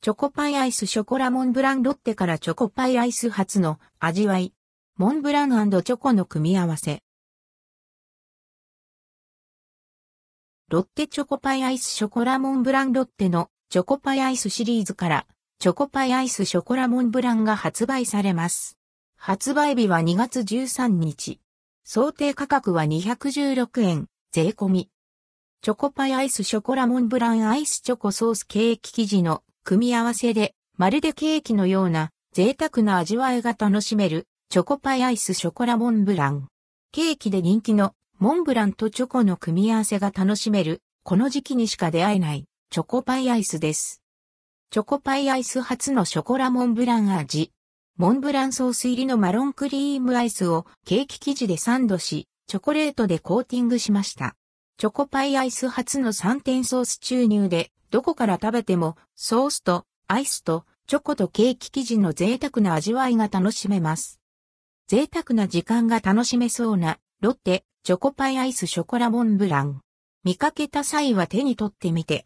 チョコパイアイスショコラモンブランロッテからチョコパイアイス初の味わい。モンブランチョコの組み合わせ。ロッテチョコパイアイスショコラモンブランロッテのチョコパイアイスシリーズからチョコパイアイスショコラモンブランが発売されます。発売日は2月13日。想定価格は216円、税込み。チョコパイアイスショコラモンブランアイスチョコソースケーキ生地の組み合わせで、まるでケーキのような贅沢な味わいが楽しめるチョコパイアイスショコラモンブラン。ケーキで人気のモンブランとチョコの組み合わせが楽しめる、この時期にしか出会えないチョコパイアイスです。チョコパイアイス初のショコラモンブラン味。モンブランソース入りのマロンクリームアイスをケーキ生地でサンドし、チョコレートでコーティングしました。チョコパイアイス初の3点ソース注入でどこから食べてもソースとアイスとチョコとケーキ生地の贅沢な味わいが楽しめます。贅沢な時間が楽しめそうなロッテチョコパイアイスショコラモンブラン。見かけた際は手に取ってみて